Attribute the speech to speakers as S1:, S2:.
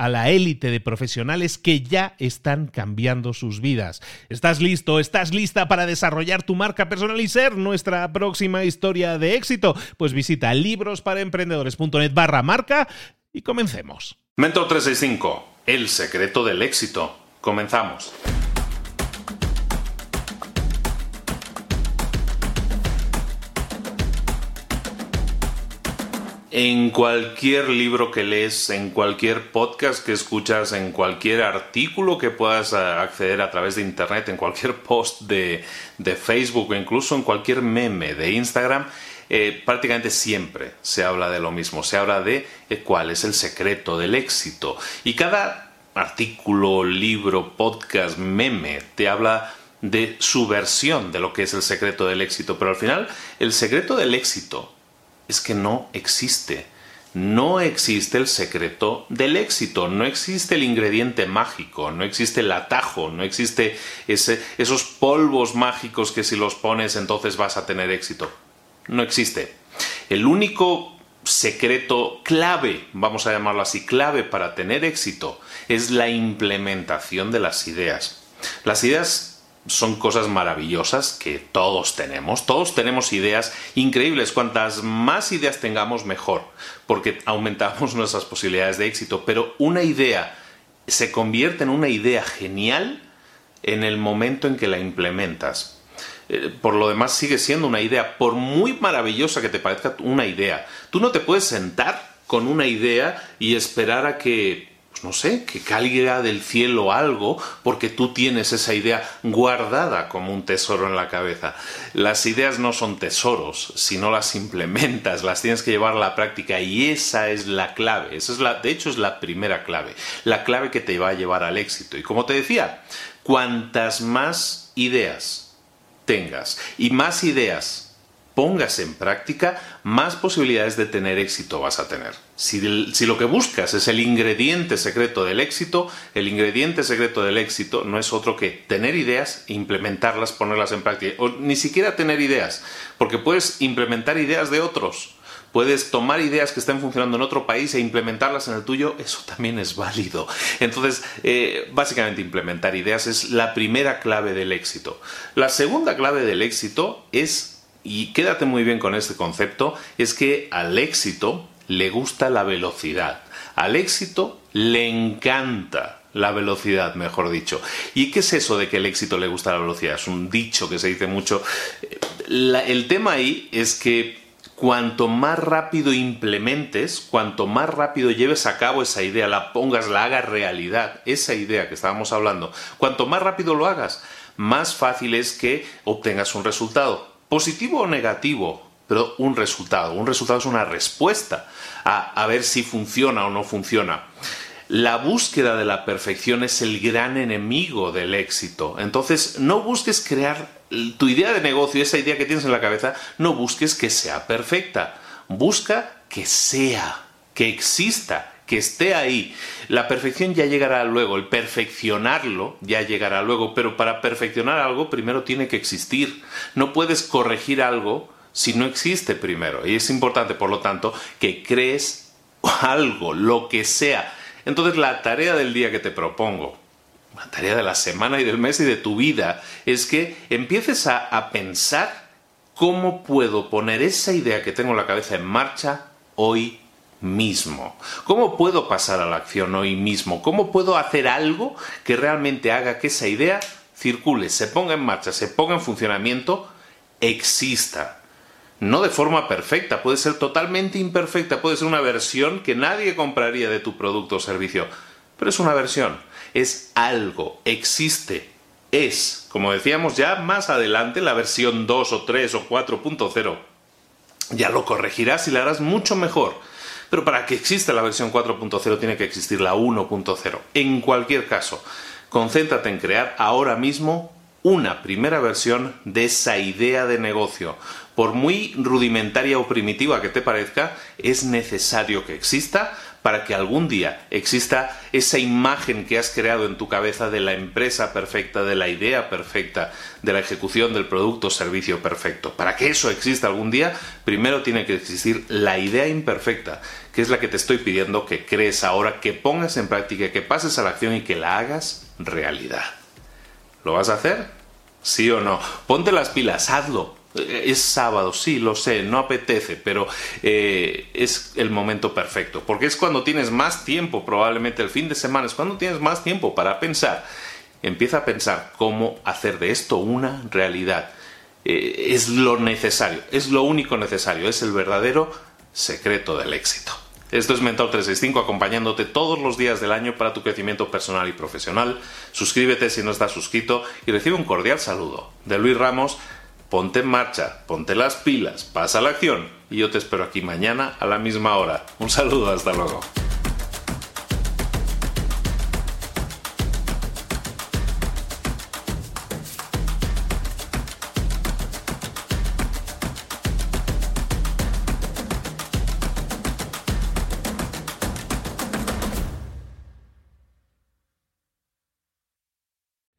S1: a la élite de profesionales que ya están cambiando sus vidas. ¿Estás listo? ¿Estás lista para desarrollar tu marca personal y ser nuestra próxima historia de éxito? Pues visita librosparaemprendedores.net barra marca y comencemos.
S2: Mentor 365, el secreto del éxito. Comenzamos. En cualquier libro que lees, en cualquier podcast que escuchas, en cualquier artículo que puedas eh, acceder a través de Internet, en cualquier post de, Facebook o incluso en cualquier meme de Instagram, eh, prácticamente siempre se habla de lo mismo, se habla de eh, cuál es el secreto del éxito. Y cada artículo, libro, podcast, meme te habla de su versión de lo que es el secreto del éxito, pero al final el secreto del éxito es que no existe. No existe el secreto del éxito, no existe el ingrediente mágico, no existe el atajo, no existe esos polvos mágicos que si los pones entonces vas a tener éxito. No existe. El único secreto clave, vamos a llamarlo así, clave para tener éxito, es la implementación de las ideas. Las ideas son cosas maravillosas que todos tenemos. Todos tenemos ideas increíbles. Cuantas más ideas tengamos, mejor, porque aumentamos nuestras posibilidades de éxito. Pero una idea se convierte en una idea genial en el momento en que la implementas. Eh, por lo demás, sigue siendo una idea, por muy maravillosa que te parezca una idea. Tú no te puedes sentar con una idea y esperar a que no sé, que caiga del cielo algo porque tú tienes esa idea guardada como un tesoro en la cabeza. Las ideas no son tesoros, si no las implementas, las tienes que llevar a la práctica y esa es la clave, esa es la, de hecho es la primera clave, la clave que te va a llevar al éxito. Y como te decía, cuantas más ideas tengas y más ideas pongas en práctica, más posibilidades de tener éxito vas a tener. Si, lo que buscas es el ingrediente secreto del éxito, el ingrediente secreto del éxito no es otro que tener ideas, implementarlas, ponerlas en práctica. O ni siquiera tener ideas, porque puedes implementar ideas de otros. Puedes tomar ideas que estén funcionando en otro país e implementarlas en el tuyo, eso también es válido. Entonces, eh, básicamente implementar ideas es la primera clave del éxito. La segunda clave del éxito es y quédate muy bien con este concepto, es que al éxito le gusta la velocidad. Al éxito le encanta la velocidad, mejor dicho. ¿Y qué es eso de que el éxito le gusta la velocidad? Es un dicho que se dice mucho. el tema ahí es que cuanto más rápido implementes, cuanto más rápido lleves a cabo esa idea, la pongas, la hagas realidad, esa idea que estábamos hablando, cuanto más rápido lo hagas, más fácil es que obtengas un resultado positivo o negativo, pero un resultado. Un resultado es una respuesta a, ver si funciona o no funciona. la búsqueda de la perfección es el gran enemigo del éxito. Entonces, no busques crear tu idea de negocio, esa idea que tienes en la cabeza, no busques que sea perfecta. Busca que sea, que exista, que esté ahí. La perfección ya llegará luego, el perfeccionarlo ya llegará luego, pero para perfeccionar algo primero tiene que existir. No puedes corregir algo si no existe primero. Y es importante, por lo tanto, que crees algo, lo que sea. Entonces la tarea del día que te propongo, la tarea de la semana y del mes y de tu vida, es que empieces a, a pensar cómo puedo poner esa idea que tengo en la cabeza en marcha hoy mismo? ¿Cómo puedo pasar a la acción hoy mismo? ¿Cómo puedo hacer algo que realmente haga que esa idea circule, se ponga en marcha, se ponga en funcionamiento, exista? No de forma perfecta, puede ser totalmente imperfecta, puede ser una versión que nadie compraría de tu producto o servicio, pero es una versión, es algo, existe, es, como decíamos ya más adelante, la versión 2 o 3 o 4.0. Ya lo corregirás y la harás mucho mejor pero para que exista la versión 4.0 tiene que existir la 1.0. En cualquier caso, concéntrate en crear ahora mismo una primera versión de esa idea de negocio. Por muy rudimentaria o primitiva que te parezca, es necesario que exista para que algún día exista esa imagen que has creado en tu cabeza de la empresa perfecta, de la idea perfecta, de la ejecución del producto o servicio perfecto. Para que eso exista algún día, primero tiene que existir la idea imperfecta, que es la que te estoy pidiendo que crees ahora, que pongas en práctica, que pases a la acción y que la hagas realidad. ¿Lo vas a hacer? ¿Sí o no? Ponte las pilas, hazlo. Es sábado, sí, lo sé, no apetece, pero eh, es el momento perfecto, porque es cuando tienes más tiempo, probablemente el fin de semana, es cuando tienes más tiempo para pensar. Empieza a pensar cómo hacer de esto una realidad. Eh, es lo necesario, es lo único necesario, es el verdadero secreto del éxito. Esto es Mentor 365 acompañándote todos los días del año para tu crecimiento personal y profesional. Suscríbete si no estás suscrito y recibe un cordial saludo de Luis Ramos ponte en marcha, ponte las pilas, pasa la acción y yo te espero aquí mañana a la misma hora. Un saludo, hasta luego.